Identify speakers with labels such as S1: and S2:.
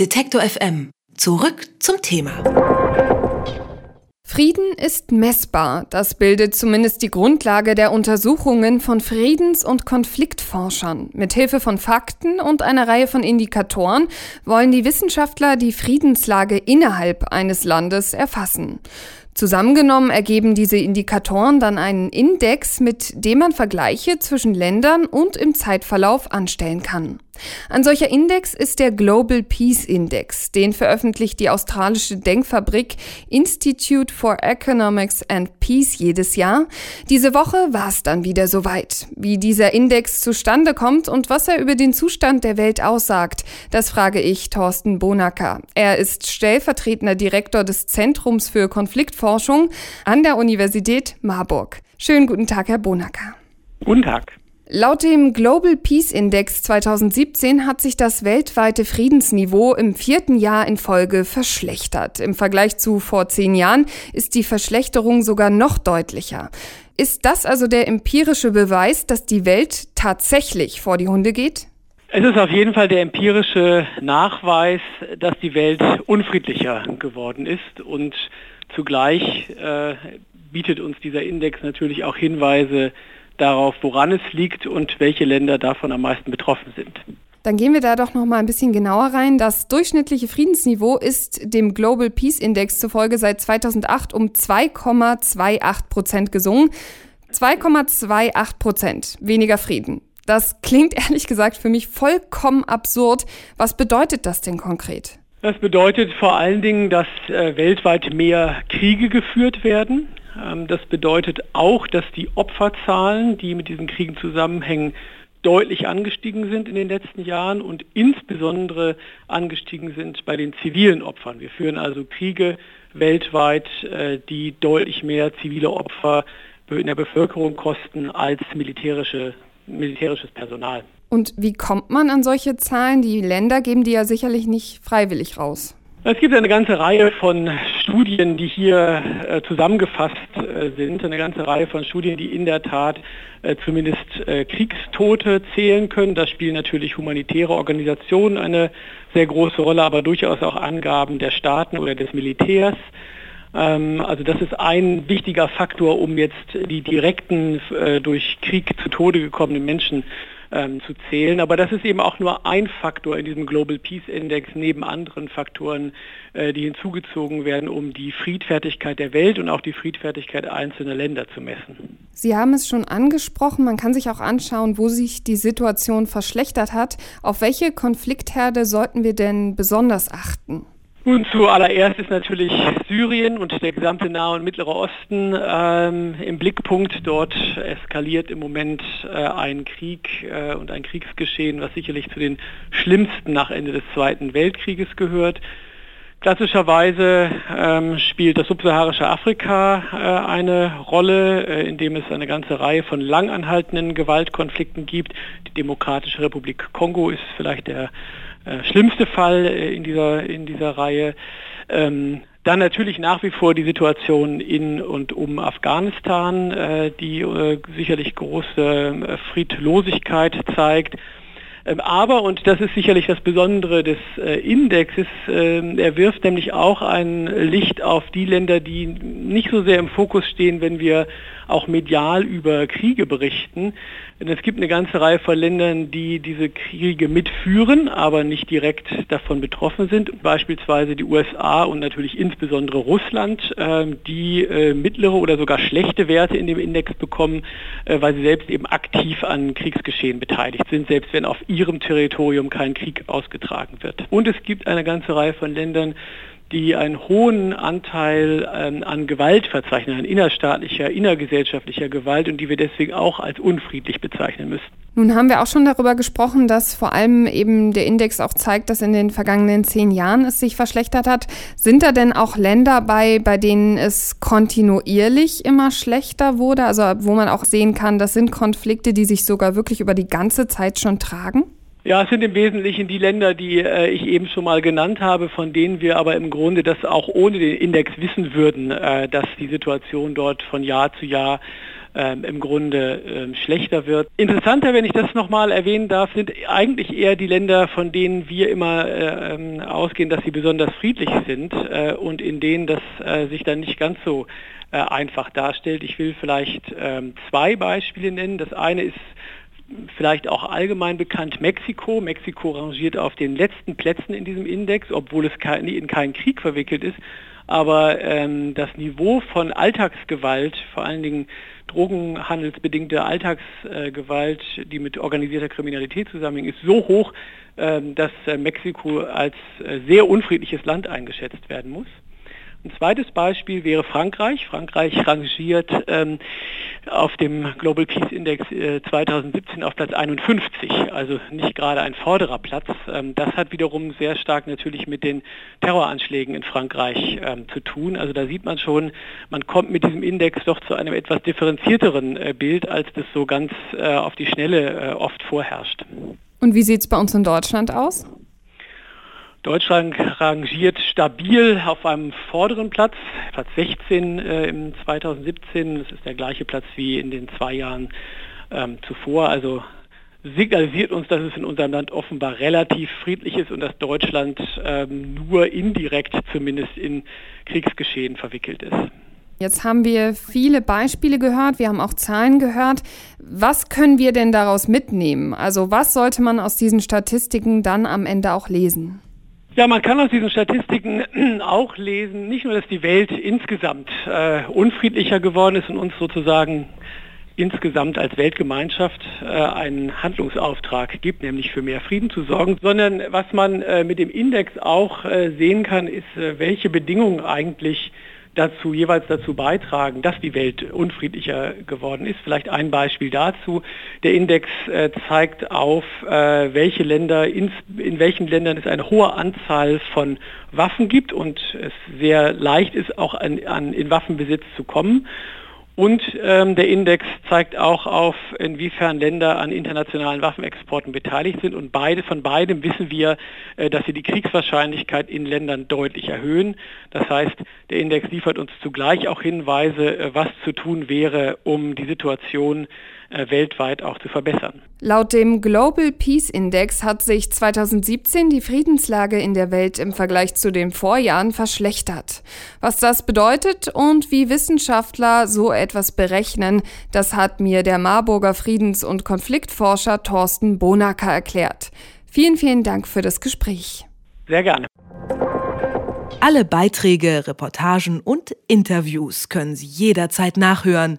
S1: Detektor FM. Zurück zum Thema.
S2: Frieden ist messbar. Das bildet zumindest die Grundlage der Untersuchungen von Friedens- und Konfliktforschern. Mithilfe von Fakten und einer Reihe von Indikatoren wollen die Wissenschaftler die Friedenslage innerhalb eines Landes erfassen. Zusammengenommen ergeben diese Indikatoren dann einen Index, mit dem man Vergleiche zwischen Ländern und im Zeitverlauf anstellen kann. Ein solcher Index ist der Global Peace Index. Den veröffentlicht die australische Denkfabrik Institute for Economics and Peace jedes Jahr. Diese Woche war es dann wieder soweit. Wie dieser Index zustande kommt und was er über den Zustand der Welt aussagt, das frage ich Thorsten Bonacker. Er ist stellvertretender Direktor des Zentrums für Konfliktforschung an der Universität Marburg. Schönen guten Tag, Herr Bonacker.
S3: Guten Tag.
S2: Laut dem Global Peace Index 2017 hat sich das weltweite Friedensniveau im vierten Jahr in Folge verschlechtert. Im Vergleich zu vor zehn Jahren ist die Verschlechterung sogar noch deutlicher. Ist das also der empirische Beweis, dass die Welt tatsächlich vor die Hunde geht?
S3: Es ist auf jeden Fall der empirische Nachweis, dass die Welt unfriedlicher geworden ist und zugleich äh, bietet uns dieser Index natürlich auch Hinweise darauf, woran es liegt und welche Länder davon am meisten betroffen sind.
S2: Dann gehen wir da doch noch mal ein bisschen genauer rein. Das durchschnittliche Friedensniveau ist dem Global Peace Index zufolge seit 2008 um 2,28 Prozent gesunken. 2,28 Prozent weniger Frieden. Das klingt ehrlich gesagt für mich vollkommen absurd. Was bedeutet das denn konkret?
S3: Das bedeutet vor allen Dingen, dass äh, weltweit mehr Kriege geführt werden. Ähm, das bedeutet auch, dass die Opferzahlen, die mit diesen Kriegen zusammenhängen, deutlich angestiegen sind in den letzten Jahren und insbesondere angestiegen sind bei den zivilen Opfern. Wir führen also Kriege weltweit, äh, die deutlich mehr zivile Opfer in der Bevölkerung kosten als militärische, militärisches Personal.
S2: Und wie kommt man an solche Zahlen? Die Länder geben die ja sicherlich nicht freiwillig raus.
S3: Es gibt eine ganze Reihe von Studien, die hier äh, zusammengefasst äh, sind, eine ganze Reihe von Studien, die in der Tat äh, zumindest äh, Kriegstote zählen können. Da spielen natürlich humanitäre Organisationen eine sehr große Rolle, aber durchaus auch Angaben der Staaten oder des Militärs. Ähm, also das ist ein wichtiger Faktor, um jetzt die direkten äh, durch Krieg zu Tode gekommenen Menschen ähm, zu zählen. Aber das ist eben auch nur ein Faktor in diesem Global Peace Index neben anderen Faktoren, äh, die hinzugezogen werden, um die Friedfertigkeit der Welt und auch die Friedfertigkeit einzelner Länder zu messen.
S2: Sie haben es schon angesprochen, man kann sich auch anschauen, wo sich die Situation verschlechtert hat. Auf welche Konfliktherde sollten wir denn besonders achten?
S3: Nun, zuallererst ist natürlich Syrien und der gesamte Nahe und Mittlere Osten ähm, im Blickpunkt. Dort eskaliert im Moment äh, ein Krieg äh, und ein Kriegsgeschehen, was sicherlich zu den schlimmsten nach Ende des Zweiten Weltkrieges gehört. Klassischerweise ähm, spielt das subsaharische Afrika äh, eine Rolle, äh, in dem es eine ganze Reihe von langanhaltenden Gewaltkonflikten gibt. Die Demokratische Republik Kongo ist vielleicht der äh, schlimmste Fall äh, in, dieser, in dieser Reihe. Ähm, dann natürlich nach wie vor die Situation in und um Afghanistan, äh, die sicherlich große Friedlosigkeit zeigt. Ähm, aber, und das ist sicherlich das Besondere des äh, Indexes, ähm, er wirft nämlich auch ein Licht auf die Länder, die nicht so sehr im Fokus stehen, wenn wir auch medial über Kriege berichten. Denn es gibt eine ganze Reihe von Ländern, die diese Kriege mitführen, aber nicht direkt davon betroffen sind. Beispielsweise die USA und natürlich insbesondere Russland, ähm, die äh, mittlere oder sogar schlechte Werte in dem Index bekommen, äh, weil sie selbst eben aktiv an Kriegsgeschehen beteiligt sind, selbst wenn auf ihrem Territorium kein Krieg ausgetragen wird. Und es gibt eine ganze Reihe von Ländern, die einen hohen Anteil ähm, an Gewalt verzeichnen, an innerstaatlicher, innergesellschaftlicher Gewalt und die wir deswegen auch als unfriedlich bezeichnen müssen.
S2: Nun haben wir auch schon darüber gesprochen, dass vor allem eben der Index auch zeigt, dass in den vergangenen zehn Jahren es sich verschlechtert hat. Sind da denn auch Länder bei, bei denen es kontinuierlich immer schlechter wurde? Also wo man auch sehen kann, das sind Konflikte, die sich sogar wirklich über die ganze Zeit schon tragen?
S3: Ja, es sind im Wesentlichen die Länder, die äh, ich eben schon mal genannt habe, von denen wir aber im Grunde das auch ohne den Index wissen würden, äh, dass die Situation dort von Jahr zu Jahr ähm, im Grunde ähm, schlechter wird. Interessanter, wenn ich das nochmal erwähnen darf, sind eigentlich eher die Länder, von denen wir immer äh, ähm, ausgehen, dass sie besonders friedlich sind äh, und in denen das äh, sich dann nicht ganz so äh, einfach darstellt. Ich will vielleicht ähm, zwei Beispiele nennen. Das eine ist vielleicht auch allgemein bekannt Mexiko. Mexiko rangiert auf den letzten Plätzen in diesem Index, obwohl es in keinen Krieg verwickelt ist. Aber ähm, das Niveau von Alltagsgewalt, vor allen Dingen drogenhandelsbedingte Alltagsgewalt, die mit organisierter Kriminalität zusammenhängt, ist so hoch, ähm, dass äh, Mexiko als äh, sehr unfriedliches Land eingeschätzt werden muss. Ein zweites Beispiel wäre Frankreich. Frankreich rangiert ähm, auf dem Global Peace Index äh, 2017 auf Platz 51, also nicht gerade ein vorderer Platz. Ähm, das hat wiederum sehr stark natürlich mit den Terroranschlägen in Frankreich ähm, zu tun. Also da sieht man schon, man kommt mit diesem Index doch zu einem etwas differenzierteren äh, Bild, als das so ganz äh, auf die Schnelle äh, oft vorherrscht.
S2: Und wie sieht es bei uns in Deutschland aus?
S3: Deutschland rangiert stabil auf einem vorderen Platz, Platz 16 äh, im 2017. Das ist der gleiche Platz wie in den zwei Jahren ähm, zuvor. Also signalisiert uns, dass es in unserem Land offenbar relativ friedlich ist und dass Deutschland ähm, nur indirekt zumindest in Kriegsgeschehen verwickelt ist.
S2: Jetzt haben wir viele Beispiele gehört, wir haben auch Zahlen gehört. Was können wir denn daraus mitnehmen? Also was sollte man aus diesen Statistiken dann am Ende auch lesen?
S3: Ja, man kann aus diesen Statistiken auch lesen, nicht nur, dass die Welt insgesamt äh, unfriedlicher geworden ist und uns sozusagen insgesamt als Weltgemeinschaft äh, einen Handlungsauftrag gibt, nämlich für mehr Frieden zu sorgen, sondern was man äh, mit dem Index auch äh, sehen kann, ist, äh, welche Bedingungen eigentlich dazu jeweils dazu beitragen, dass die Welt unfriedlicher geworden ist. Vielleicht ein Beispiel dazu. Der Index äh, zeigt auf, äh, welche Länder, in, in welchen Ländern es eine hohe Anzahl von Waffen gibt und es sehr leicht ist, auch an, an in Waffenbesitz zu kommen. Und ähm, der Index zeigt auch auf, inwiefern Länder an internationalen Waffenexporten beteiligt sind. Und beide, von beidem wissen wir, äh, dass sie die Kriegswahrscheinlichkeit in Ländern deutlich erhöhen. Das heißt, der Index liefert uns zugleich auch Hinweise, äh, was zu tun wäre, um die Situation weltweit auch zu verbessern.
S2: Laut dem Global Peace Index hat sich 2017 die Friedenslage in der Welt im Vergleich zu den Vorjahren verschlechtert. Was das bedeutet und wie Wissenschaftler so etwas berechnen, das hat mir der Marburger Friedens- und Konfliktforscher Thorsten Bonacker erklärt. Vielen, vielen Dank für das Gespräch.
S3: Sehr gerne.
S1: Alle Beiträge, Reportagen und Interviews können Sie jederzeit nachhören